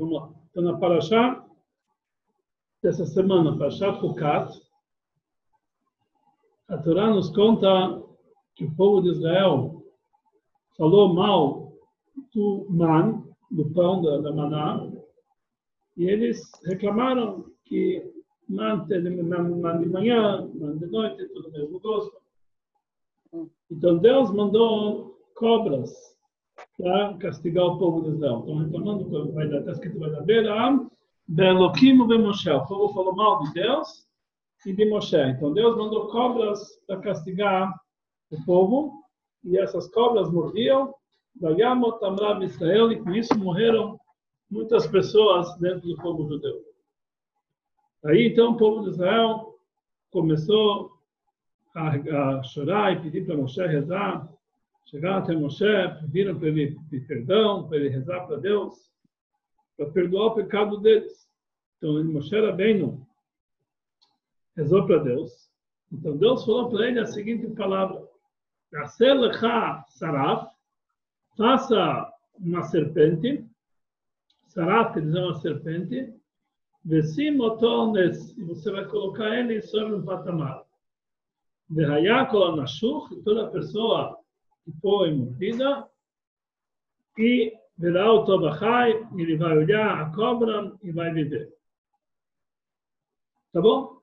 Vamos lá. Então, na Paraxá dessa semana, Paraxá Fukat, a Torá nos conta que o povo de Israel falou mal do man, do pão da, da maná, e eles reclamaram que man, man de manhã, man de noite, tudo mesmo gosto. Então Deus mandou cobras para castigar o povo de Israel. Estão reclamando está escrito vai dar Beram, Beloquim e Moshe. O povo falou mal de Deus e de Moshe. Então Deus mandou cobras para castigar o povo e essas cobras mordiam. Vayamot Amram Israel e com isso morreram muitas pessoas dentro do povo judeu. Aí então o povo de Israel começou a, a chorar e pedir para Moshe rezar. Chegaram até Moshe, pediram para ele pedir perdão, para ele rezar para Deus, para perdoar o pecado deles. Então Moshe Rabbeinu rezou para Deus. Então Deus falou para ele a seguinte palavra: saraf, faça uma serpente, saraf quer dizer uma serpente, Vesimotones, e você vai colocar ele sobre um patamar. Verhayakol Nashuch, toda pessoa que foi mordida, e verá o Tobachai, ele vai olhar a cobra e vai viver. Tá bom?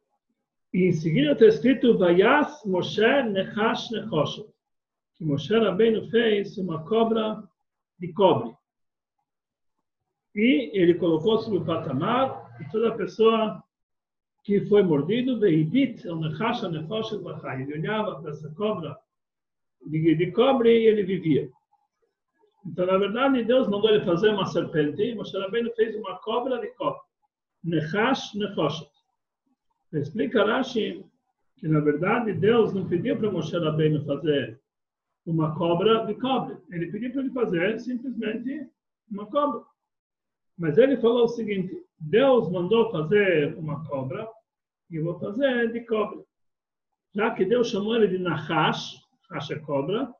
E em seguida está escrito Vayas Moshe Nechash Nechoshet, que Moshe Rabbeinu fez uma cobra de cobre. E ele colocou sobre o patamar e toda pessoa que foi mordido, veibit, ele olhava para essa cobra de, de cobre e ele vivia. Então, na verdade, Deus mandou ele fazer uma serpente, e Moshe Rabbeinu fez uma cobra de cobre. Nechash nefoshet. Explica Rashi que, na verdade, Deus não pediu para Moshe Rabbeinu fazer uma cobra de cobre. Ele pediu para ele fazer simplesmente uma cobra. Mas ele falou o seguinte: Deus mandou fazer uma cobra e eu vou fazer de cobra. Já que Deus chamou ele de Nahash, É cobra,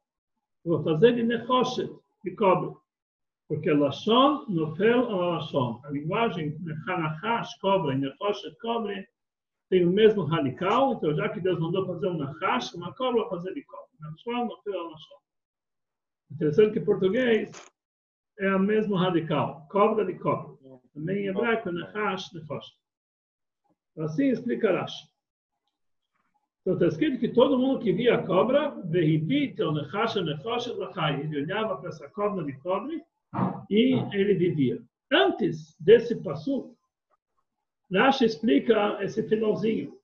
vou fazer de Nechoshet, de cobra. Porque Lashon nofel al Lashon. A linguagem Nahash, cobra, e Nechoshet, cobra, tem o mesmo radical. Então, já que Deus mandou fazer um Nahash, uma cobra, fazer de cobra. Lashon nofel al Lashon. Interessante que em português é o mesmo radical, cobra de cobra. Também em hebraico, Nahash, Nefosh. Assim explica Rashi. Então está escrito que todo mundo que via a cobra, ele olhava para essa cobra de cobre e ele vivia. Antes desse passo, Rashi explica esse finalzinho.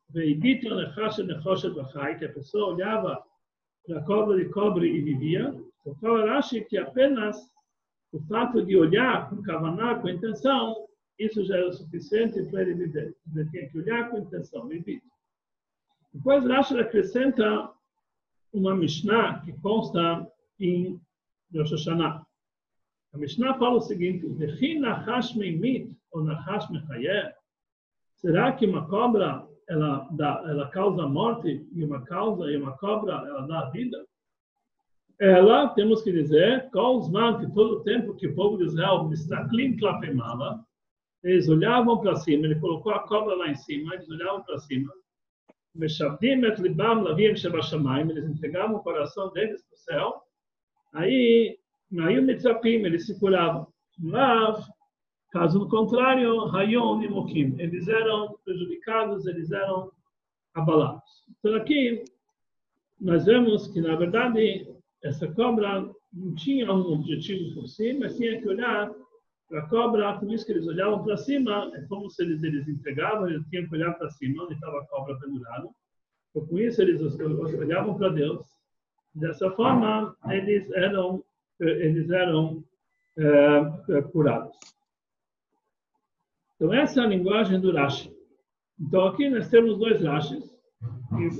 Que a pessoa olhava para a cobra de cobre e vivia. Então fala Rashi que apenas o fato de olhar com kavaná, com intenção, isso já o suficiente para ele viver. Ele tem que olhar com intenção, viver. Depois Rashi acrescenta uma Mishnah que consta em Rosh Hashanah. A Mishnah fala o seguinte: Será que uma cobra ela, dá, ela causa morte e uma causa e uma cobra ela dá vida? ela, temos que dizer, Kolzman, que todo o tempo que o povo de Israel está clean clapemava, eles olhavam para cima, ele colocou a cobra lá em cima, eles olhavam para cima, Eles entregavam o coração deles para o céu, aí, o mitzapim, eles se curavam. Lav, caso contrário, hayom nimokim, eles eram prejudicados, eles eram abalados. Então aqui, nós vemos que, na verdade, essa cobra não tinha um objetivo por si, mas tinha que olhar para a cobra, por isso que eles olhavam para cima, é como se eles, eles entregavam, eles tinham que olhar para cima, onde estava a cobra pendurada. Então, com isso, eles olhavam para Deus. Dessa forma, eles eram, eles eram é, curados. Então, essa é a linguagem do Rashi. Então, aqui nós temos dois Rashis.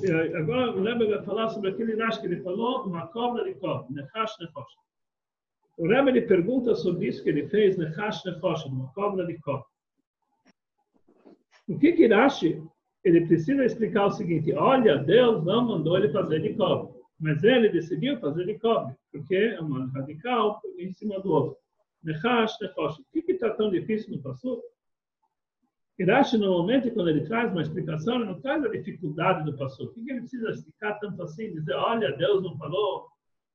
E, agora o Rebbe vai falar sobre aquele Rashi que ele falou, uma cobra de cobra, Nechash Nechosh. O Rebbe ele pergunta sobre isso que ele fez, Nechash Nechosh, uma cobra de cobra. O que que Rashi, ele precisa explicar o seguinte, olha, Deus não mandou ele fazer de cobra, mas ele decidiu fazer de cobre, porque é uma radical em cima do outro. Nechash, Nechosh. O que está tão difícil no Passuco? Irashi, normalmente, quando ele traz uma explicação, ele não traz a dificuldade do Passuco. O que ele precisa explicar tanto assim? Dizer, olha, Deus não falou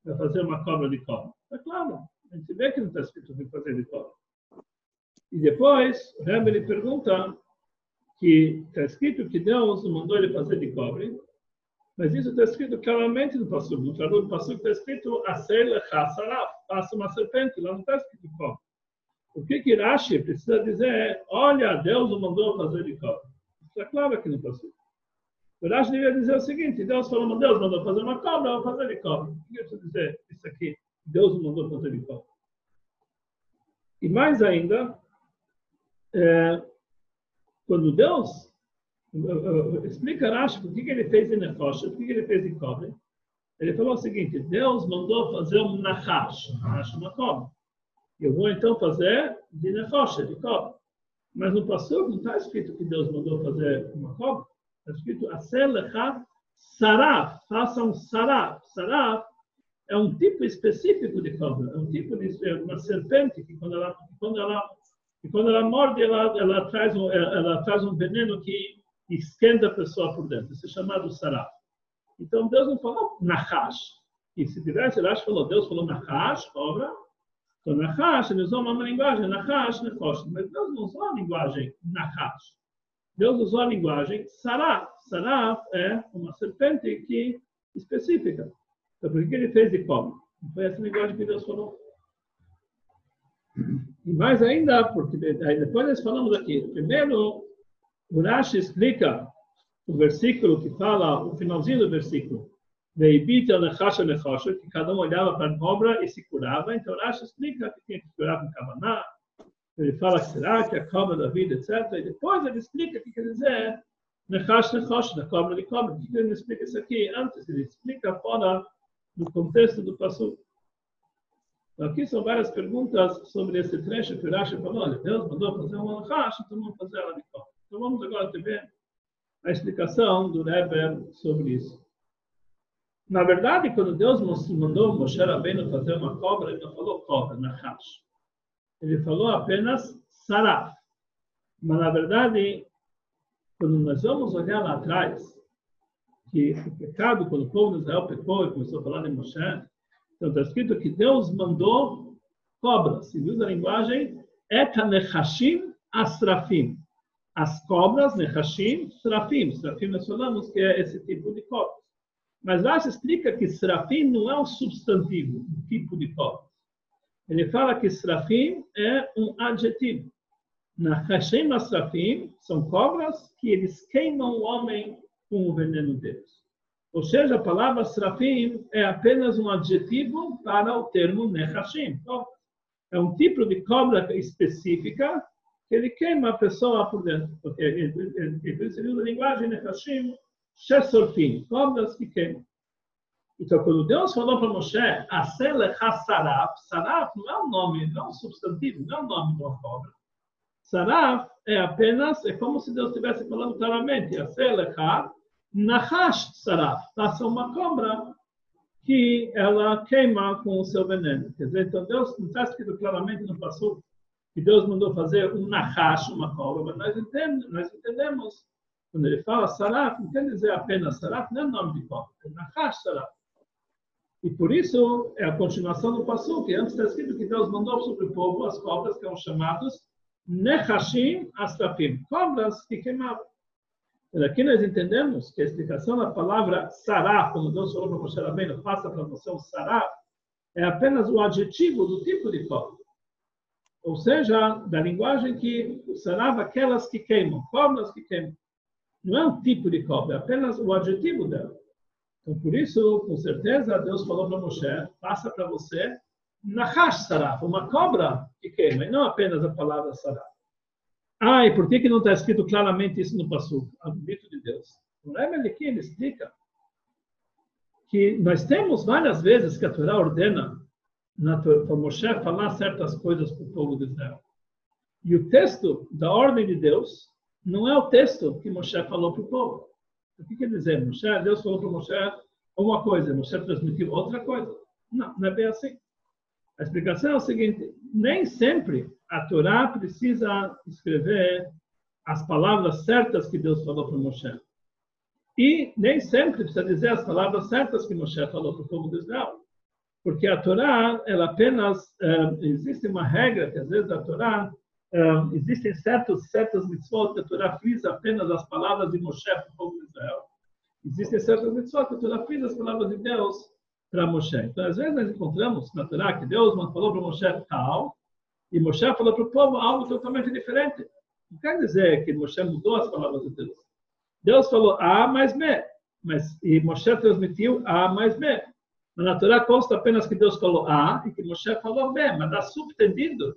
para fazer uma cobra de cobra. É claro, a gente vê que não está escrito para fazer de cobra. E depois, Rebbe ele pergunta que está escrito que Deus mandou ele fazer de cobre, mas isso está escrito claramente no Passuco. No Traduto do Passuco está escrito Aser Lechasaraf, faça uma serpente, lá não está escrito cobre. O que que Rashi precisa dizer? Olha, Deus o mandou fazer de cobre. Está claro aqui no Passuco. O Rashi devia dizer o seguinte, Deus falou, Deus mandou fazer uma cobra, eu vou fazer de cobre. O que eu preciso dizer? Isso aqui, Deus o mandou fazer de cobre. E mais ainda, é, quando Deus explica Rashi por que ele fez em Nefosh, por que ele fez em cobre, ele falou o seguinte: Deus mandou fazer um Nahash, Nahash uma cobra. Eu vou então fazer de Nefosh, de cobra. Mas no passado não está escrito que Deus mandou fazer uma cobra. Está escrito Aselecha Saraf, faça um Saraf. Saraf é um tipo específico de cobra, é um tipo de é uma serpente que quando ela, quando ela quando ela morde, ela, ela, traz um, ela traz um veneno que esquenta a pessoa por dentro. Isso é chamado saraf. Então, Deus não falou nahash. E se tivesse, Rashi falou, Deus falou nahash, cobra. Então, nahash, ele usou uma linguagem, nahash, nefosh. Mas Deus não usou a linguagem nahash. Deus usou a linguagem saraf. Saraf é uma serpente que específica. Então, por que ele fez de cobra? Não foi essa linguagem que Deus falou. E mais ainda, porque depois nós falamos aqui, primeiro, o Rashi explica o versículo que fala, o finalzinho do versículo, que cada um olhava para a obra e se curava. Então Rashi explica que tinha que curar com Kavaná. Ele fala que será que a cobra da vida, etc. E depois ele explica o que quer dizer nechash nechash, da cobra de cobra. Por que ele explica isso aqui? Antes ele explica fora do contexto do passo. Aqui são várias perguntas sobre esse trecho que o Rashi falou. Olha, Deus mandou fazer uma racha, então vamos fazer cobra. Então vamos agora ver a explicação do Rebbe sobre isso. Na verdade, quando Deus mandou Moshe Rabbeinu fazer uma cobra, ele não falou cobra, nachash. Ele falou apenas saraf. Mas, na verdade, quando nós vamos olhar lá atrás, que o pecado, quando o povo de Israel pecou e começou a falar de Moshe, então está escrito que Deus mandou cobras. Se usa a linguagem etanechashim asrafim. As cobras, nechashim, srafim. Srafim nós falamos que é esse tipo de cobras. Mas lá se explica que srafim não é um substantivo, um tipo de cobra. Ele fala que srafim é um adjetivo. Nechashim asrafim são cobras que eles queimam o homem com o veneno deles. Ou seja, a palavra Srafim é apenas um adjetivo para o termo Nechashim. Então, é um tipo de cobra específica que ele queima a pessoa por dentro. Porque ele usa a linguagem Nechashim, Shesorfim, cobras que queimam. Então, quando Deus falou para Moshe, Aselecha Saraf, Saraf não é um nome, não é um substantivo, não é um nome de uma cobra. Saraf é apenas, é como se Deus estivesse falando claramente, Aselecha Nahash Saraf, faça uma cobra que ela queima com o seu veneno. Quer dizer, então Deus não está escrito claramente no passo que Deus mandou fazer um Nahash, uma cobra, mas nós entendemos, nós entendemos quando ele fala Saraf, não quer dizer apenas Saraf, não é nome de cobra, é Nahash Saraf. E por isso é a continuação do passo que antes está escrito que Deus mandou sobre o povo as cobras que eram chamadas Nechashim Astrafim, cobras que queimavam. Aqui nós entendemos que a explicação da palavra sará, como Deus falou para Moshe Rabbeinu, faça para você um sará, é apenas o adjetivo do tipo de cobra. Ou seja, da linguagem que o sarava aquelas que queimam, cobras que queimam. Não é um tipo de cobra, é apenas o adjetivo dela. Então, por isso, com certeza, Deus falou para Moshe, faça para você Nahash saraf, uma cobra que queima, e não apenas a palavra saraf. Ah, e por que, que não está escrito claramente isso no Passu? A dito de Deus. O Rebbe aqui ele explica que nós temos várias vezes que a Torá ordena para Moshe falar certas coisas para o povo de Israel. E o texto da ordem de Deus não é o texto que Moshe falou para o povo. O que quer dizer? Moshe, Deus falou para Moshe uma coisa, Moshe transmitiu outra coisa. Não, não é bem assim. A explicação é o seguinte: nem sempre a Torá precisa escrever as palavras certas que Deus falou para Moshe. E nem sempre precisa dizer as palavras certas que Moshe falou para o povo de Israel. Porque a Torá, ela apenas, uh, existe uma regra que às vezes a Torá, uh, existem certos, certas mitzvot que a Torá frisa apenas as palavras de Moshe para o povo de Israel. Existem certas mitzvot que a Torá frisa as palavras de Deus para Moshe. Então, às vezes nós encontramos na Torá que Deus falou para Moshe tal, e Moshe falou para o povo algo totalmente diferente. Não quer dizer que Moshe mudou as palavras de Deus. Deus falou A mais B, mas, e Moshe transmitiu A mais B. Mas na Torá consta apenas que Deus falou A e que Moshe falou B, mas está subtendido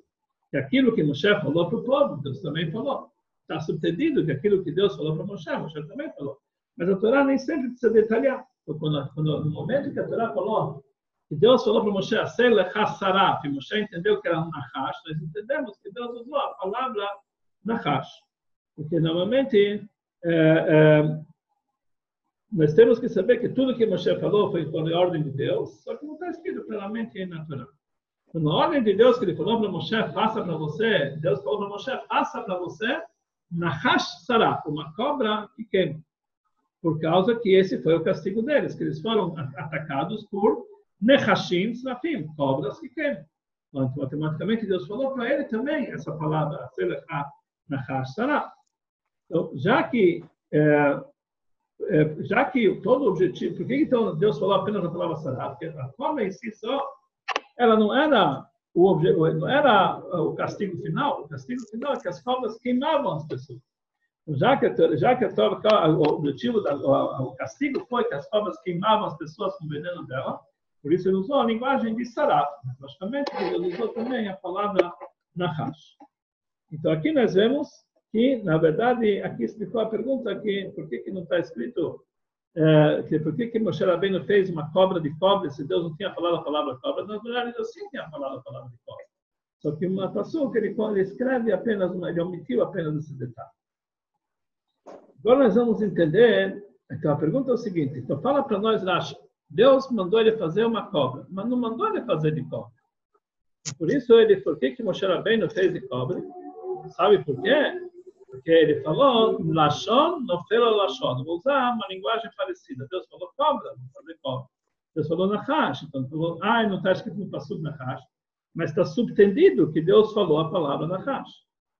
que aquilo que Moshe falou para o povo, Deus também falou. Está subtendido que aquilo que Deus falou para Moshe, Moshe também falou. Mas a Torá nem sempre precisa detalhar. Quando, quando, no momento que a Torá falou, que Deus falou para Moshe, e Moshe entendeu que era um Nahash, nós entendemos que Deus usou a palavra Nahash. Porque normalmente é, é, nós temos que saber que tudo que Moshe falou foi por ordem de Deus, só que não está escrito claramente em natural. Quando a ordem de Deus que ele falou para Moshe, faça para você, Deus falou para Moshe, faça para você Nahash Sarah, uma cobra que queima por causa que esse foi o castigo deles, que eles foram atacados por Nehashim Srafim, cobras que queimam. Então, automaticamente, Deus falou para ele também essa palavra, Nahash Sarah. Então, já que, é, é, já que todo o objetivo, por que então Deus falou apenas a palavra Sarah? Porque a cobra em si só, ela não era o, objetivo, não era o castigo final, o castigo final é que as cobras queimavam as pessoas. Já que, já que o objetivo, o, o, castigo foi que as cobras queimavam as pessoas com veneno dela, por isso ele usou a linguagem de sarat. Logicamente, ele usou também a palavra nahash. Então, aqui nós vemos que, na verdade, aqui explicou a pergunta que por que, que não está escrito é, que por que, que Moshe Rabbeinu fez uma cobra de cobre se Deus não tinha falado a palavra cobra? Na verdade, Deus sim tinha falado a palavra de cobra. Só que uma pessoa que ele, ele escreve apenas, ele omitiu apenas esse detalhe. Agora nós vamos entender. Então a pergunta é o seguinte: então fala para nós, Rashi. Deus mandou ele fazer uma cobra, mas não mandou ele fazer de cobra. Por isso ele, por que que Moshe Rabbeinu fez de cobra? Sabe por quê? Porque ele falou Lashon, não fela Lashon. Vou usar uma linguagem parecida. Deus falou cobra, vou fazer cobra. Deus falou Nahash, então falou, ah, não está escrito no Passuk Nahash, mas está subtendido que Deus falou a palavra Nahash.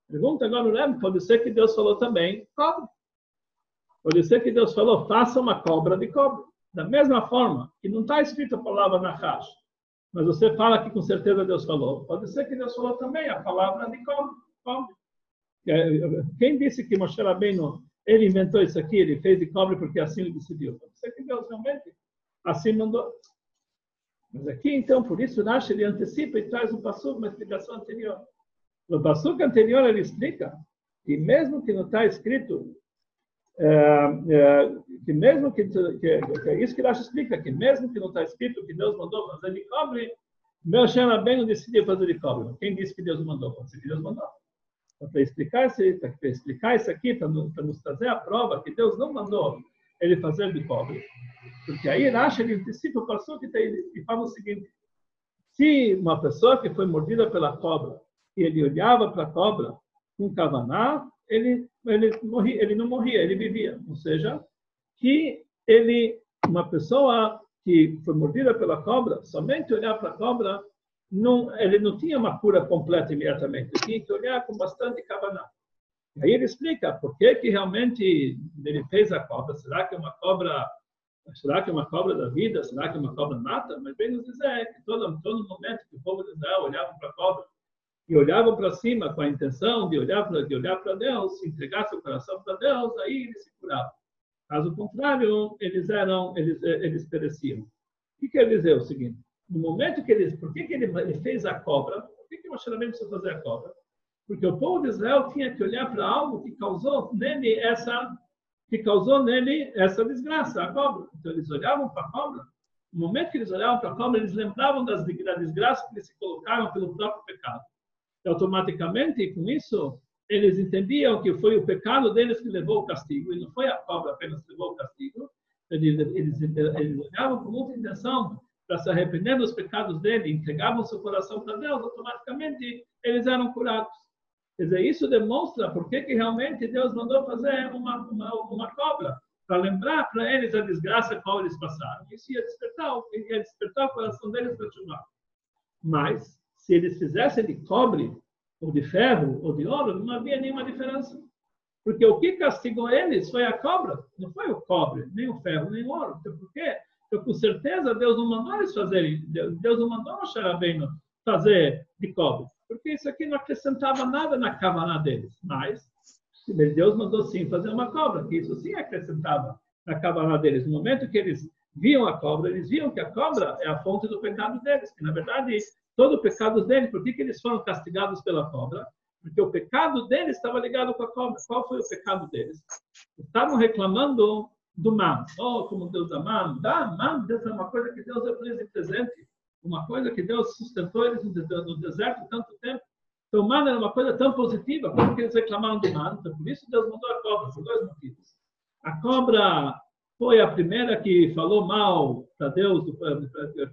Pergunta agora o Rebbe, pode ser que Deus falou também cobra. Pode ser que Deus falou, faça uma cobra de cobra. Da mesma forma que não está escrito a palavra Nahash, mas você fala que com certeza Deus falou. Pode ser que Deus falou também a palavra de cobra. cobra. Quem disse que Moshe Rabbeinu, ele inventou isso aqui, ele fez de cobre porque assim ele decidiu. Pode ser que Deus realmente assim mandou. Mas aqui, então, por isso, Rashi, ele antecipa e traz um passo, uma explicação anterior. No passo anterior, ele explica que mesmo que não está escrito é, é, que mesmo que, que, que, é isso que Rashi explica, que mesmo que não está escrito que Deus mandou fazer de cobre, meu Shem bem não decidiu fazer de cobre. Quem disse que Deus mandou? Pode que Deus mandou. Então, para explicar, para explicar isso aqui, para nos trazer a prova que Deus não mandou ele fazer de cobre. Porque aí Rashi ele antecipa o passo que tem, e fala o seguinte: se uma pessoa que foi mordida pela cobra e ele olhava para a cobra com kavaná, ele, ele, morria, ele não morria, ele vivia. Ou seja, que ele, uma pessoa que foi mordida pela cobra, somente olhar para a cobra, não, ele não tinha uma cura completa imediatamente, ele tinha que olhar com bastante kavaná. Aí ele explica por que, que realmente ele fez a cobra. Será que é uma cobra Será que é uma cobra da vida? Será que é uma cobra mata? Mas bem nos dizer que todo, todo momento que o povo de Israel olhava para a cobra, e olhavam para cima com a intenção de olhar para de olhar para Deus, entregar seu coração para Deus, aí eles se curavam. Caso contrário, eles eram eles eles pereciam. O que quer dizer o seguinte? No momento que eles, por que, que ele, fez a cobra? Por que que Moshe Rabbeinu precisou fazer a cobra? Porque o povo de Israel tinha que olhar para algo que causou nele essa que causou nele essa desgraça, a cobra. Então eles olhavam para a cobra. No momento que eles olhavam para a cobra, eles lembravam das, da desgraça que eles se colocaram pelo próprio pecado automaticamente, com isso, eles entendiam que foi o pecado deles que levou o castigo, e não foi a cobra apenas que levou o castigo. Eles, eles, eles olhavam com muita intenção para se arrepender dos pecados dele, entregavam seu coração para Deus, automaticamente eles eram curados. Quer dizer, isso demonstra por que, realmente Deus mandou fazer uma, uma, uma cobra, para lembrar para eles a desgraça qual eles passaram. Isso ia despertar, ia despertar o coração deles para chuvar. Mas, se eles fizessem de cobre, ou de ferro, ou de ouro, não havia nenhuma diferença. Porque o que castigou eles foi a cobra, não foi o cobre, nem o ferro, nem o ouro. Então, por quê? Porque com certeza Deus não mandou eles fazerem, Deus não mandou o Xarabeno fazer de cobre porque isso aqui não acrescentava nada na cavana deles. Mas Deus mandou sim fazer uma cobra, que isso sim acrescentava na cavana deles. No momento que eles viam a cobra, eles viam que a cobra é a fonte do pecado deles, que na verdade todo o pecado deles, por que, que eles foram castigados pela cobra? Porque o pecado deles estava ligado com a cobra. Qual foi o pecado deles? Estavam reclamando do man. Oh, como Deus man. Dá man, Deus é uma coisa que Deus é presente uma coisa que Deus sustentou eles no deserto tanto tempo. Então, o maná era uma coisa tão positiva, como que eles reclamaram do maná? Então, por isso Deus mandou a cobra, por dois motivos. A cobra foi a primeira que falou mal para Deus,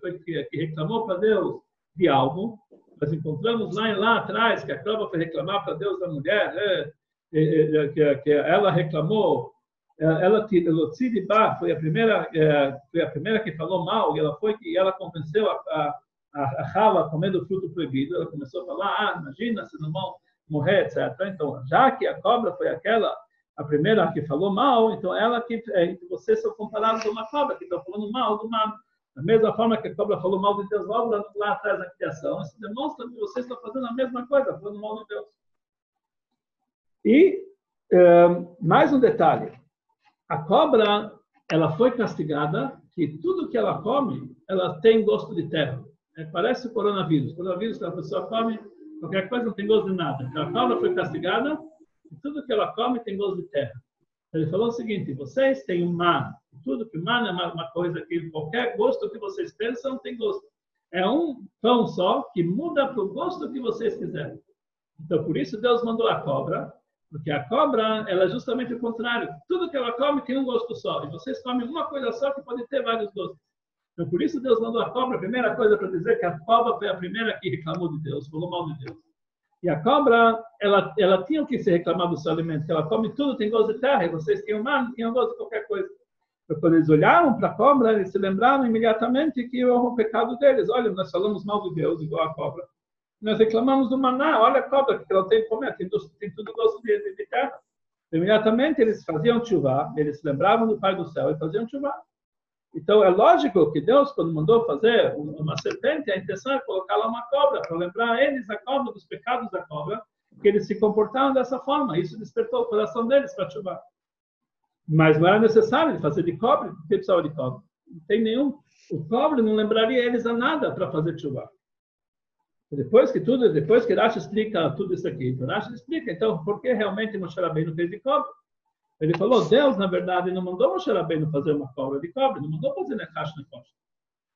foi que, que reclamou para Deus de algo. Nós encontramos lá, lá atrás que a cobra foi reclamar para Deus da mulher, né? que, que ela reclamou ela Elotzi Bar foi a primeira é, foi a primeira que falou mal e ela foi que ela convenceu a, a, a Hava a comer do fruto proibido ela começou a falar ah imagina se não morrer etc então já que a cobra foi aquela a primeira que falou mal então ela que é, vocês são comparados com uma cobra que está falando mal do mal da mesma forma que a cobra falou mal de Deus logo lá, atrás na criação isso demonstra que vocês estão fazendo a mesma coisa falando mal de Deus e um, mais um detalhe a cobra, ela foi castigada que tudo que ela come, ela tem gosto de terra. É, parece o coronavírus. O coronavírus, a pessoa come qualquer coisa, não tem gosto de nada. Então, a cobra foi castigada e tudo que ela come tem gosto de terra. Ele falou o seguinte: vocês têm um man. Tudo que man é uma, uma coisa que qualquer gosto que vocês pensam tem gosto. É um pão só que muda para o gosto que vocês quiserem. Então, por isso Deus mandou a cobra porque a cobra, ela é justamente o contrário. Tudo que ela come tem um gosto só. E vocês comem uma coisa só que pode ter vários gostos. Então, por isso Deus mandou a cobra. A primeira coisa para dizer que a cobra foi a primeira que reclamou de Deus, falou mal de Deus. E a cobra, ela, ela tinha que se reclamar do seu alimento, ela come tudo, tem gosto de terra, e vocês tinham mal, tinham gosto de qualquer coisa. Quando eles olharam para a cobra, eles se lembraram imediatamente que era o pecado deles. Olha, nós falamos mal de Deus, igual a cobra. Nós reclamamos do maná, olha a cobra que ela tem que comer, tem, tem tudo gosto de, de terra. Imediatamente eles faziam chuva, eles se lembravam do Pai do Céu e faziam chuva. Então é lógico que Deus, quando mandou fazer uma serpente, a intenção é colocar lá uma cobra, para lembrar eles a cobra dos pecados da cobra, que eles se comportaram dessa forma. Isso despertou o coração deles para chuva. Mas não era necessário fazer de cobre, porque precisava de cobre. Não tem nenhum. O cobre não lembraria eles a nada para fazer chuva. Depois que tudo, depois que Rashi explica tudo isso aqui, então Rashi explica, então, por que realmente Moshe Rabbeinu fez de cobre? Ele falou, Deus, na verdade, não mandou Moshe Rabbeinu fazer uma cobra de cobre, não mandou fazer Nekash Nekosh.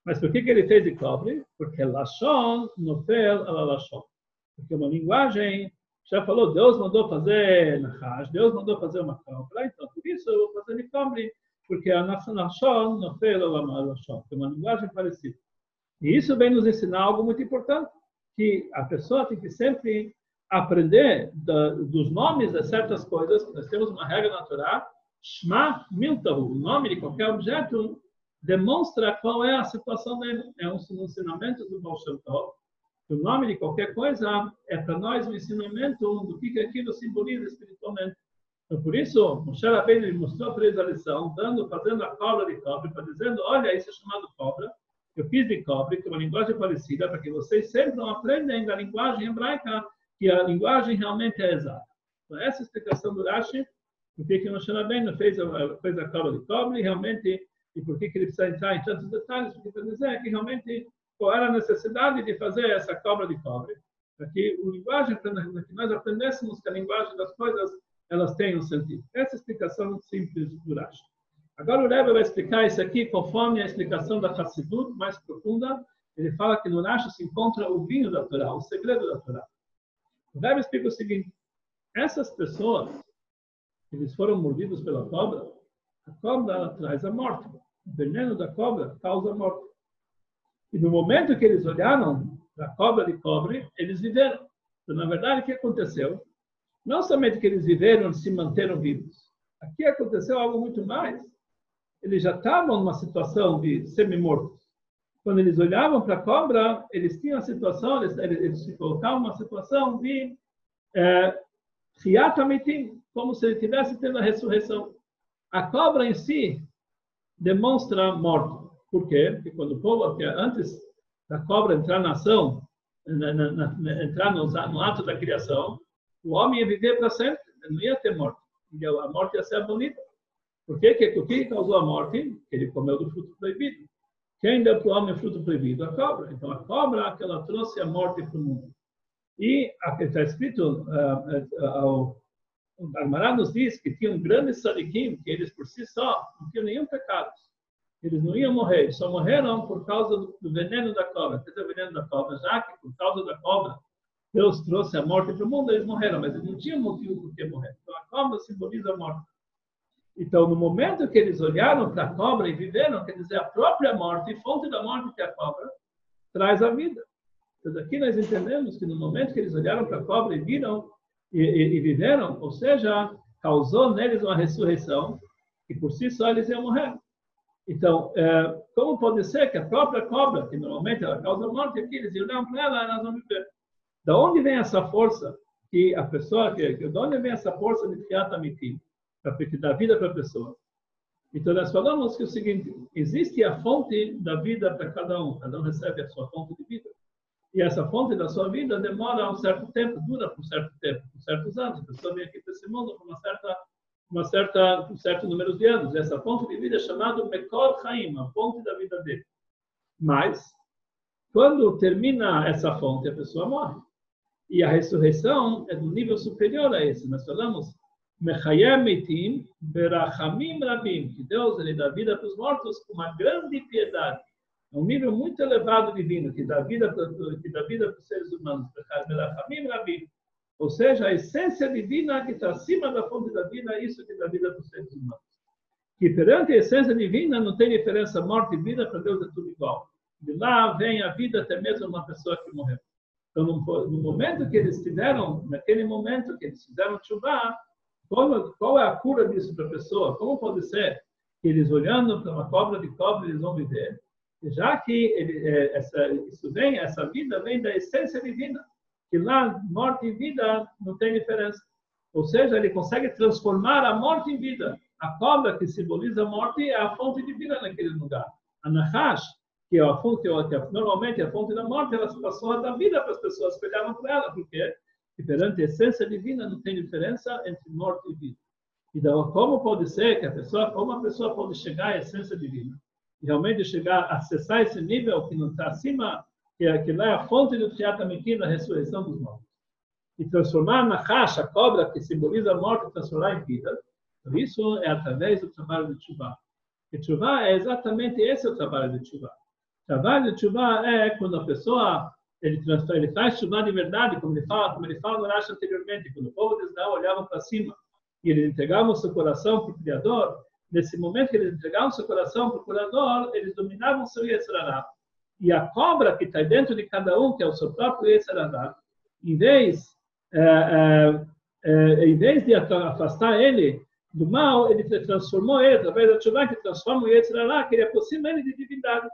Mas por que, que ele fez de cobre? Porque Lashon nofel ala Lashon. Porque uma linguagem, já falou, Deus mandou fazer Nakash, Deus mandou fazer uma cobra, então isso fazer de cobre, porque a nofel ala Lashon, que é uma linguagem parecida. E isso vem nos ensinar algo muito importante que a pessoa tem que sempre aprender da, dos nomes de certas coisas. Nós temos uma regra natural, Shma Miltahu, o nome de qualquer objeto demonstra qual é a situação dele. É um ensinamento do Baal Shem Tov. O nome de qualquer coisa é para nós um ensinamento do que aquilo simboliza espiritualmente. Então, por isso, Moshe Rabbeinu mostrou para eles a lição, dando, fazendo a cobra de cobre, dizendo, olha, isso é chamado cobra, eu fiz de cobre, que é uma linguagem parecida, para que vocês sempre não aprendam a linguagem hebraica, que a linguagem realmente é exata. Então, essa é a explicação do Rashi, por que o Moshe Rabbeinu fez a, fez a cobra de cobre, realmente, e por que ele precisa entrar em tantos detalhes, porque para dizer que realmente qual era a necessidade de fazer essa cobra de cobre, para que a linguagem, para que nós aprendêssemos que a linguagem das coisas, elas têm um sentido. Essa é explicação simples do Rashi. Agora o Rebbe vai explicar isso aqui conforme a explicação da Hassidut mais profunda. Ele fala que no Rashi se encontra o vinho da Torá, o segredo da Torá. O Rebbe explica o seguinte: essas pessoas, eles foram mordidos pela cobra, a cobra traz a morte. O veneno da cobra causa a morte. E no momento que eles olharam para a cobra de cobre, eles viveram. Então, na verdade, o que aconteceu? Não somente que eles viveram se manteram vivos. Aqui aconteceu algo muito mais. Eles já estavam numa situação de semi-mortos. Quando eles olhavam para a cobra, eles tinham a situação, eles, eles se colocavam numa situação de é, como se ele tivesse tendo a ressurreição. A cobra em si demonstra morte. Por quê? Porque quando o povo, antes da cobra entrar na ação, na, na, na, entrar no, no, ato da criação, o homem ia viver para sempre, não ia ter morte. A morte ia ser abolida. Por quê? Que, o que causou a morte? Ele comeu do fruto proibido. Quem deu para o homem o fruto proibido? A cobra. Então, a cobra que ela trouxe a morte para o mundo. E está escrito, uh, uh, o Armará nos diz que tinham grandes sadiquim, que eles por si só não tinham nenhum pecado. Eles não iam morrer, só morreram por causa do, veneno da cobra. Quer o veneno da cobra, já que por causa da cobra Deus trouxe a morte para o mundo, eles morreram, mas eles não tinham motivo por que morrer. Então a cobra simboliza a morte. Então, no momento que eles olharam para a cobra e viveram, quer dizer, a própria morte, fonte da morte que é a cobra, traz a vida. Então, aqui nós entendemos que no momento que eles olharam para a cobra e viram e, e, e viveram, ou seja, causou neles uma ressurreição, e por si só eles iam morrer. Então, é, como pode ser que a própria cobra, que normalmente ela causa morte, aqui eles olham para ela, elas vão viver. Da onde vem essa força que a pessoa, que, de onde vem essa força de Fiat Amitim, dar vida para a pessoa? Então, nós falamos que é o seguinte, existe a fonte da vida para cada um, cada um recebe a sua fonte de vida. E essa fonte da sua vida demora um certo tempo, dura por um certo tempo, por certos anos. A pessoa vem aqui para esse mundo por uma certa, uma certa, um certo número de anos. E essa fonte de vida é chamada Mekor Chaim, a fonte da vida dele. Mas, quando termina essa fonte, a pessoa morre. E a ressurreição é do nível superior a esse. Nós falamos Mechayem Meitim Berachamim Rabim, que Deus ele dá vida para os mortos com uma grande piedade. É um nível muito elevado divino, que dá vida para, que dá vida para os seres humanos. Berachamim Rabim. Ou seja, a essência divina que está acima da fonte da vida, isso que dá vida para os seres humanos. Que perante a essência divina não tem diferença morte e vida, para Deus é tudo igual. De lá vem a vida até mesmo uma pessoa que morreu. Então, no, momento que eles tiveram, naquele momento que eles fizeram chuva, qual, é a cura disso para a pessoa? Como pode ser que eles olhando para uma cobra de cobre eles vão viver? Já que ele, é, essa, isso vem, essa vida vem da essência divina, que lá morte e vida não tem diferença. Ou seja, ele consegue transformar a morte em vida. A cobra que simboliza a morte é a fonte de vida naquele lugar. A Nahash, que é a fonte, que é, normalmente é a fonte da morte, ela passou a dar vida para as pessoas que olhavam para ela, porque perante a essência divina não tem diferença entre morte e vida. Então, como pode ser que a pessoa, como a pessoa pode chegar à essência divina? E realmente chegar acessar esse nível que não está acima, que, é, que lá é a fonte do Tchiatamikim, da ressurreição dos mortos. E transformar na caixa, a cobra que simboliza a morte, transformar em vida. Por isso é através do trabalho de Tshuva. E Tshuva é exatamente esse o trabalho de Tshuva. Trabalho de chuva é quando a pessoa ele, ele faz chuva de verdade, como ele fala, como ele fala no Rashi anteriormente, quando o povo de Israel olhava para cima e eles entregavam seu coração para o Criador, nesse momento que eles entregavam seu coração para o Criador, eles dominavam seu Yetzirará. E a cobra que está dentro de cada um, que é o seu próprio Yetzirará, em vez, é, é, é, em vez de afastar ele do mal, ele transformou ele, através da chuva que transforma o Yetzirará, que ele aproxima ele de divindade.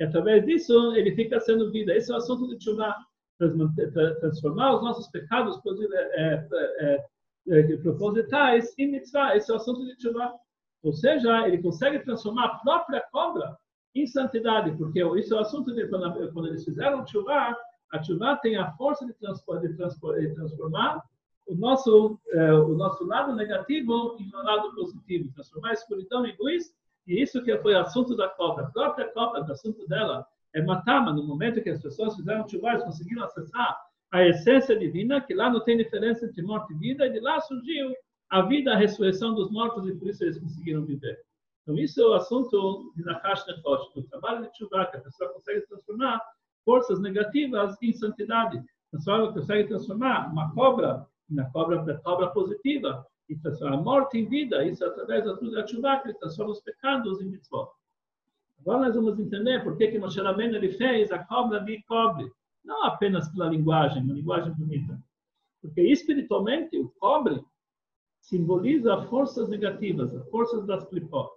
E através disso, ele fica sendo vida. Esse é o assunto de Tshuva. Transformar os nossos pecados é, é, é, propositais em mitzvah. Esse é o assunto de Tshuva. Ou seja, ele consegue transformar a própria cobra em santidade, porque isso é o assunto de quando, eles fizeram Tshuva, a Tshuva tem a força de, de transformar o nosso, o nosso lado negativo em um lado positivo, transformar a escuridão em luz e isso que foi assunto da cobra. A própria cobra, o assunto dela é matama. No momento que as pessoas fizeram chuva, eles conseguiram acessar a essência divina, que lá não tem diferença entre morte e vida, e de lá surgiu a vida, a ressurreição dos mortos, e por isso eles conseguiram viver. Então, isso é o assunto de Nakash Nefosh, do trabalho de chuva, que a pessoa consegue transformar forças negativas em santidade. A pessoa consegue transformar uma cobra, na cobra, cobra positiva, e transforma a morte em vida, isso é através da Tuda Tshuva, que transforma os pecados em mitzvot. Agora nós vamos entender por que, que Moshe Rabbeinu ele fez a cobra de cobre. Não apenas pela linguagem, uma linguagem bonita. Porque espiritualmente o cobre simboliza forças negativas, forças das clipot.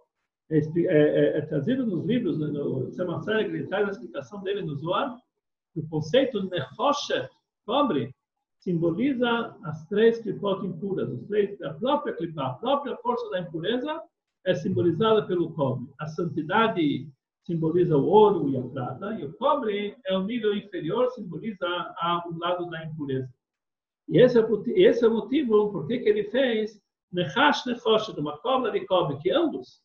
É, é, é, é, trazido nos livros, no, no Semassar, ele traz a explicação dele no Zohar, o conceito nefoshet, cobre, simboliza as três clipot impuras, os três, a própria clipá, a própria força da impureza é simbolizada pelo cobre. A santidade simboliza o ouro e a prata, e o cobre é o nível inferior, simboliza o lado da impureza. E esse é, esse é o motivo por que ele fez Nechash Nefoshet, uma cobra de cobre, que ambos,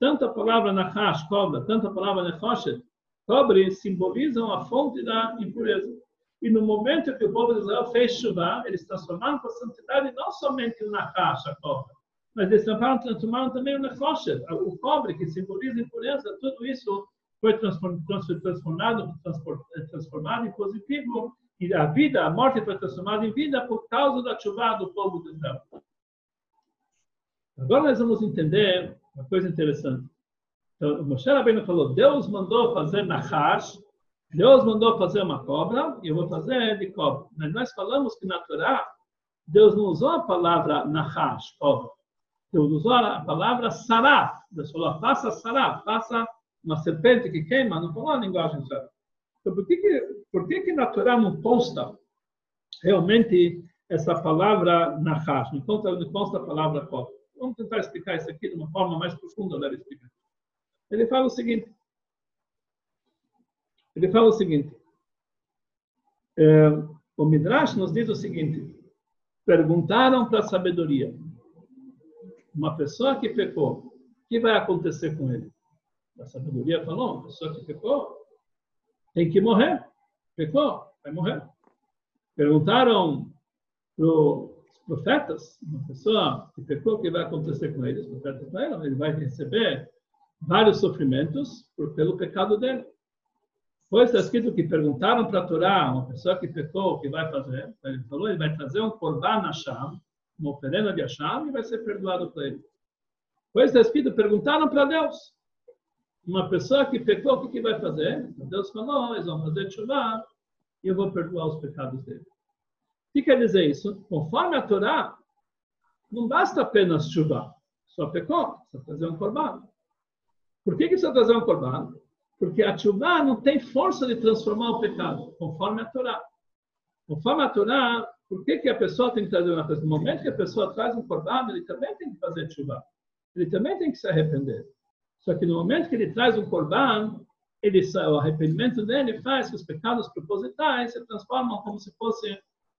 tanto a palavra Nechash, cobra, tanto a palavra Nefoshet, cobre, simbolizam a fonte da impureza. E no momento que o povo de Israel fez chuva, eles transformaram a santidade não somente o Nachash, a cobra, mas eles transformaram também o Nefoshet, o cobre, que simboliza impureza. Tudo isso foi transformado, transformado em positivo, e a vida, a morte foi transformada em vida por causa da chuva do povo de Israel. Agora nós vamos entender uma coisa interessante. Então, Moshe Rabbeinu falou, Deus mandou fazer Nachash, Deus mandou fazer uma cobra, e eu vou fazer de cobra. Mas nós falamos que na Torá, Deus não usou a palavra Nachash, cobra. Deus usou a palavra Saraf. Deus falou, faça Saraf, faça uma serpente que queima, não falou a linguagem Saraf. Então, por que, que, por que, que na Torá não consta realmente essa palavra Nachash? Não consta, não consta a palavra cobra. Vamos tentar explicar isso aqui de uma forma mais profunda, explicar. Ele fala o seguinte. Ele fala o seguinte. É, o Midrash nos diz o seguinte. Perguntaram para a sabedoria. Uma pessoa que pecou, o que vai acontecer com ele? A sabedoria falou, uma pessoa que pecou tem que morrer. Pecou, vai morrer. Perguntaram para profetas, uma pessoa que pecou, o que vai acontecer com ele? Os profetas falaram, ele vai receber vários sofrimentos por, pelo pecado dele. Pois está escrito que perguntaram para a Torá, uma pessoa que pecou, o que vai fazer? Ele falou, ele vai trazer um korban Hashem, uma oferenda de Hashem, e vai ser perdoado por ele. Pois está escrito, perguntaram para Deus, uma pessoa que pecou, o que, que vai fazer? Deus falou, eles vão fazer chuva, e eu vou perdoar os pecados dele. O que quer dizer isso? Conforme a Torá, não basta apenas chuva. Só pecou, precisa fazer um corban. Por que, que precisa trazer um corban? Porque a chuva não tem força de transformar o pecado, conforme a Torá. Conforme a Torá, por que, que a pessoa tem que trazer uma coisa? No momento que a pessoa traz um corban, ele também tem que fazer chuva. Ele também tem que se arrepender. Só que no momento que ele traz um corban, ele, o arrependimento dele faz que os pecados propositais se transformam como se fosse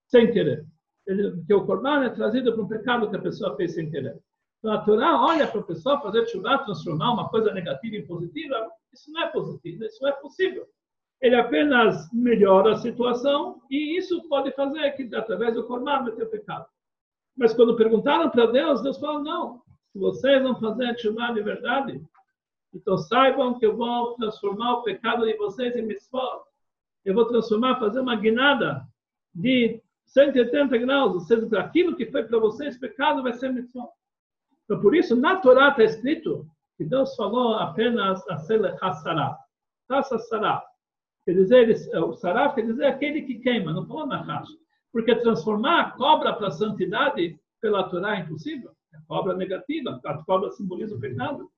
sem querer. Ele, porque o corban é trazido para um pecado que a pessoa fez sem querer. Então a Torá olha para a pessoa fazer chuva, transformar uma coisa negativa em positiva. Isso não é positivo, isso não é possível. Ele apenas melhora a situação e isso pode fazer que através do corban vai ter pecado. Mas quando perguntaram para Deus, Deus falou: não, se vocês não fazerem chuva de verdade, então saibam que eu vou transformar o pecado de vocês em mitzvot. Eu vou transformar, fazer uma guinada de 180 graus, ou seja, aquilo que foi para vocês pecado vai ser mitzvah. Então, por isso, na Torá está escrito que Deus falou apenas a Saraf. Taça Saraf. Quer dizer, o Saraf quer dizer aquele que queima, não falou na caixa. Porque transformar a cobra para a santidade pela Torá é impossível. A cobra negativa, a cobra simboliza o pecado.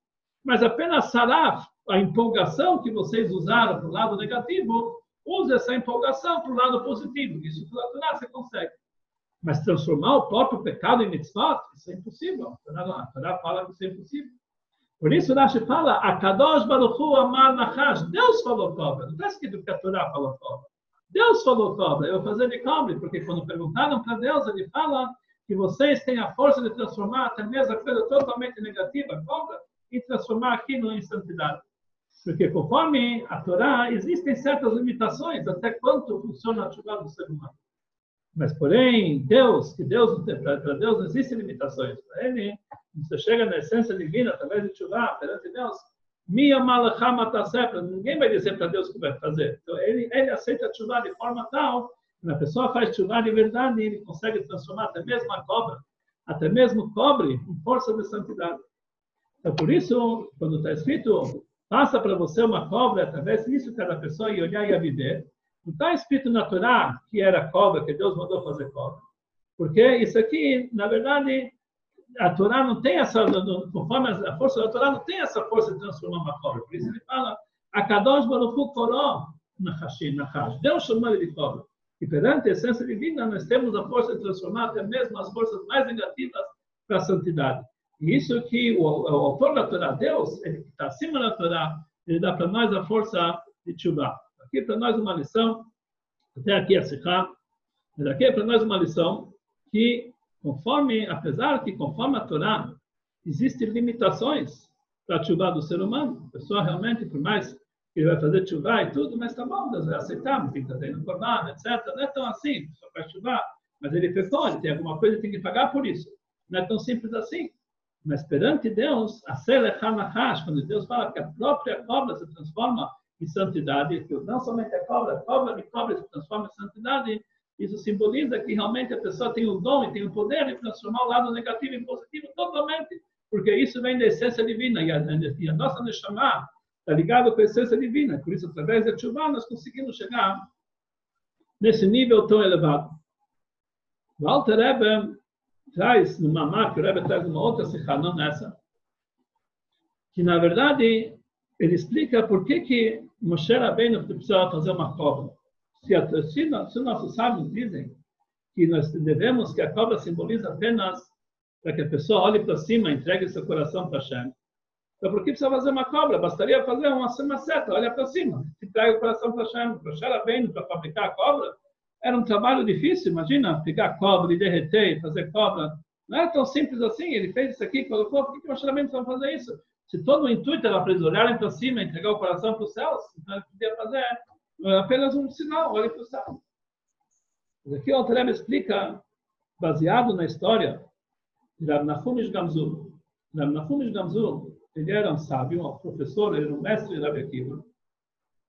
Mas apenas Saraf, a empolgação que vocês usaram para o lado negativo, Use essa empolgação para o lado positivo. Isso pela Torá você consegue. Mas transformar o próprio pecado em mitzvot, isso é impossível. A Torá fala que isso é impossível. Por isso, Rashi fala, Akadosh Baruch Hu Amar Nachash. Deus falou cobra. Não está escrito que a Torá falou cobra. Deus falou cobra. Eu vou fazer de cobre, porque quando perguntaram para Deus, ele fala que vocês têm a força de transformar até mesmo a coisa totalmente negativa, cobra, e transformar aquilo em santidade. Porque conforme a Torá, existem certas limitações até quanto funciona a Torá do ser humano. Mas, porém, Deus, que Deus, para Deus não existem limitações. Para Ele, você chega na essência divina, através de Tshuva, perante Deus, Mia malachama tasepra, ninguém vai dizer para Deus o que vai fazer. Então, ele, ele aceita Tshuva de forma tal, que a pessoa faz Tshuva de verdade, ele consegue transformar até mesmo a cobra, até mesmo cobre, em força de santidade. Então, por isso, quando está escrito passa para você uma cobra, através disso cada pessoa ia olhar e viver. Não está escrito na Torá que era cobra, que Deus mandou fazer cobra. Porque isso aqui, na verdade, a Torá não tem essa, conforme a força da Torá, não tem essa força de transformar uma cobra. Por isso ele fala, a Kadosh Baruch Hu Koró Nachashim, Nachash. Deus chamou ele de cobra. E perante a essência divina, nós temos a força de transformar até mesmo as forças mais negativas para a santidade. E isso que o, o autor da Torá, Deus, ele que está acima da Torá, ele dá para nós a força de Tshuva. Aqui para nós uma lição, até aqui a Sikha, mas aqui é para nós uma lição que, conforme, apesar que conforme a Torá, existem limitações para a do ser humano. A pessoa realmente, por mais que ele vai fazer Tshuva e tudo, mas tá bom, Deus vai aceitar, tem que estar no Corban, etc. Não é tão assim, só faz Tshuva. Mas ele pecou, ele tem alguma coisa, tem que pagar por isso. Não é tão simples assim. Mas perante Deus, a Selechamachash, quando Deus fala que a própria cobra se transforma em santidade, que não somente a cobra, a cobra de cobra se transforma em santidade, isso simboliza que realmente a pessoa tem o dom e tem o poder de transformar o lado negativo em positivo totalmente, porque isso vem da essência divina, e a, e a nossa Neshama está ligada com a essência divina, por isso, através da chuva, nós conseguimos chegar nesse nível tão elevado. Walter Rebbe traz numa marca, o Rebbe traz uma outra sikha, não nessa, que na verdade ele explica por que que Moshe Rabbeinu precisava fazer uma cobra. Se, a, se, se nossos sábios dizem que nós devemos que a cobra simboliza apenas para que a pessoa olhe para cima, entregue seu coração para Hashem. Então, por que precisa fazer uma cobra? Bastaria fazer uma, uma seta, olha para cima, entregue o coração para Hashem. Para Moshe Rabbeinu, para fabricar a cobra, era um trabalho difícil, imagina, pegar cobra e derreter, fazer cobra. Não era tão simples assim. Ele fez isso aqui, colocou. Por que o Moshe só fazer isso? Se todo o intuito era para eles olharem para cima, entregar o coração para os céus, então ele podia fazer apenas um sinal, olhe para o céu. Mas aqui o Altareb explica, baseado na história de Rav Nahumish Gamzul. Rav ele era um sábio, um professor, ele era um mestre de Rav Akiva.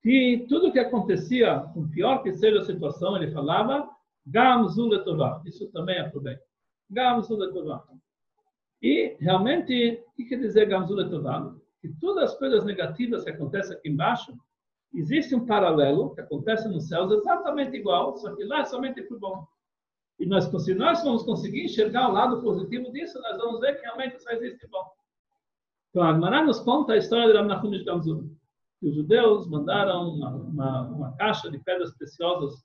E tudo que acontecia, por pior que seja a situação, ele falava, Gamzul Letová. Isso também é para bem. Gamzul Letová. E, realmente, o que quer dizer Gamzul Letová? Que todas as coisas negativas que acontecem aqui embaixo, existe um paralelo que acontece nos céus exatamente igual, só que lá é somente para o bom. E nós, se nós vamos conseguir enxergar o lado positivo disso, nós vamos ver que realmente só existe bom. Então, a Agmará nos conta a história de Ramnachum de Gamzul que os judeus mandaram uma, uma, uma caixa de pedras preciosas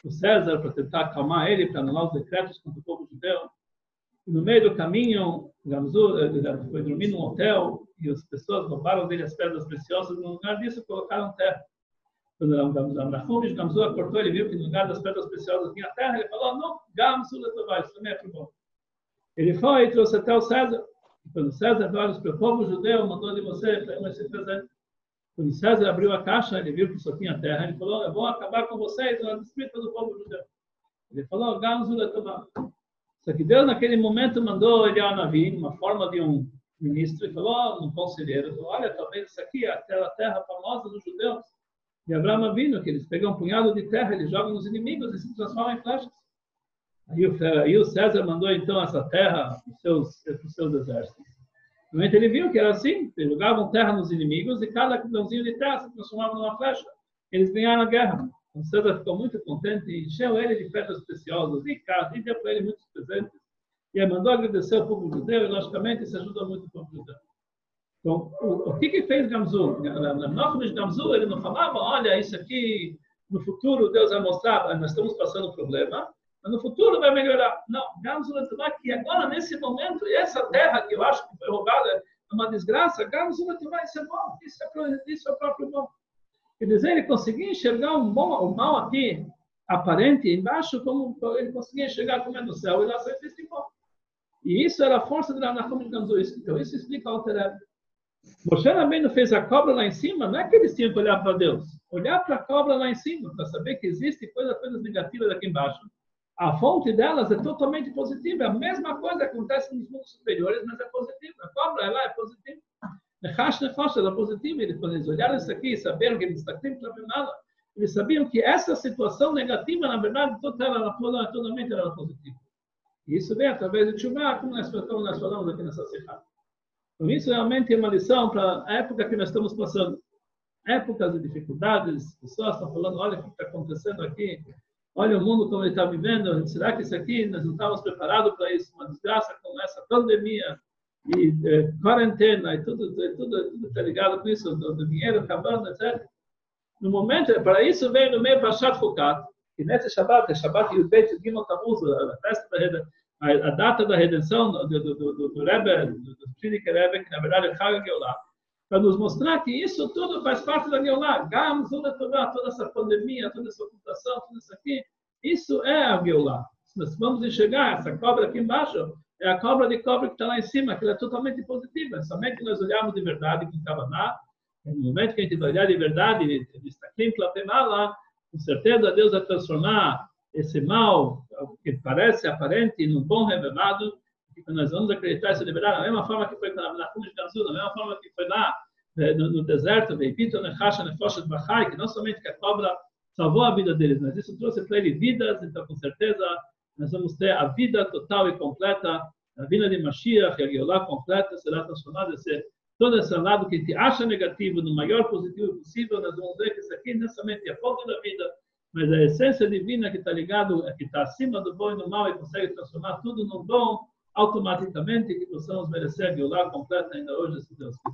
para o César para tentar acalmar ele, para anular os decretos contra o povo judeu. E no meio do caminho, Gamzur foi dormir num hotel e as pessoas roubaram dele as pedras preciosas. No lugar disso, colocaram terra. Quando Ramrahum Gamzur cortou, ele viu que no lugar das pedras preciosas tinha terra. Ele falou: Não, Gamzur Letová, isso também é para. Ele foi e trouxe até o César. Quando César olhou para o povo judeu, mandou de você esse presente. Quando César abriu a caixa, ele viu que só tinha terra. Ele falou: Eu vou acabar com vocês na disputa do povo judeu. Ele falou: Gamzula Tobá. Só que Deus, naquele momento, mandou ele ao Navi, uma forma de um ministro, e falou: Um conselheiro, falou, Olha, talvez isso aqui é a terra famosa dos judeus. E Abraão Avino, que eles pegam um punhado de terra, eles jogam nos inimigos e se transformam em flechas. Aí o, aí o César mandou então essa terra para os seus, seus exércitos. Realmente ele viu que era assim, eles jogavam terra nos inimigos e cada grãozinho de terra se transformava numa flecha. Eles ganharam a guerra. Então César ficou muito contente e encheu ele de pedras preciosas e casa e deu para ele muitos presentes. E aí mandou agradecer ao povo judeu e, logicamente, isso ajuda muito o povo judeu. Então, o, o que que fez Gamzu? Nós Gamzu, ele não falava, olha, isso aqui, no futuro Deus vai mostrar, nós estamos passando um problema, mas no futuro vai melhorar. Não, Gamos Ulatubá, que agora, nesse momento, essa terra que eu acho que foi roubada é uma desgraça, Gamos Ulatubá, isso é bom, isso é, isso é o próprio bom. Quer dizer, ele conseguia enxergar um bom, o mal aqui, aparente, embaixo, como ele conseguia enxergar como é no céu, e lá só existe bom. E isso era a força Nahum de Gamzu. Então, isso explica o Altereb. Moshe Rabbeinu fez a cobra lá em cima, não é que eles tinham que olhar para Deus. Olhar para a cobra lá em cima, para saber que existe coisa, coisas negativas aqui embaixo a fonte delas é totalmente positiva. A mesma coisa acontece nos mundos superiores, mas é positiva. A cobra ela é positiva. Nechash Nefosh ela é positiva. Eles, quando eles olharam isso aqui e saberam que eles estão nada, eles sabiam que essa situação negativa, na verdade, toda ela, totalmente era positiva. E isso vem através de Tchumá, como nós, falamos aqui nessa serra. Então, isso realmente é uma lição para a época que nós estamos passando. Épocas de dificuldades, pessoas estão falando, olha o que está acontecendo aqui, olha o mundo como ele está vivendo, será que isso aqui, nós não estávamos preparados para isso? Uma desgraça como essa pandemia, e eh, quarentena, e tudo, tudo, tudo está ligado com isso, do, do dinheiro acabando, etc. No momento, para isso veio no meio Pashat Fukat, que nesse Shabbat, é Shabbat Yudbet Gimel Tammuz, a festa da a, a data da redenção do, do, do, do Rebbe, do, do Friedrich Rebbe, que na verdade é Chag Geulah, para nos mostrar que isso tudo faz parte da Geulah. Gam, toda, toda, toda essa pandemia, toda essa ocultação, tudo isso aqui, isso é a Geulah. Nós vamos enxergar essa cobra aqui embaixo, é a cobra de cobre que está lá em cima, que ela é totalmente positiva. Somente nós olhamos de verdade que estava lá, no momento que a gente vai olhar de verdade, está lá, com certeza Deus vai transformar esse mal que parece aparente num bom revelado, que nós vamos acreditar de verdade, da mesma forma que foi na, na Fundo de Gansu, da mesma forma que foi lá eh, no, no deserto, que não somente que a cobra salvou a vida deles, mas isso trouxe para ele vidas, então com certeza nós vamos ter a vida total e completa, a vida de Mashiach, a Geulah completa, será transformada, esse, todo esse lado que gente acha negativo, no maior positivo possível, nós vamos ver que isso aqui não é somente a fonte da vida, mas a essência divina que está ligado, que está acima do bom e do mal e consegue transformar tudo no bom automaticamente, que possamos merecer a Geulah completa ainda hoje, se Deus quiser.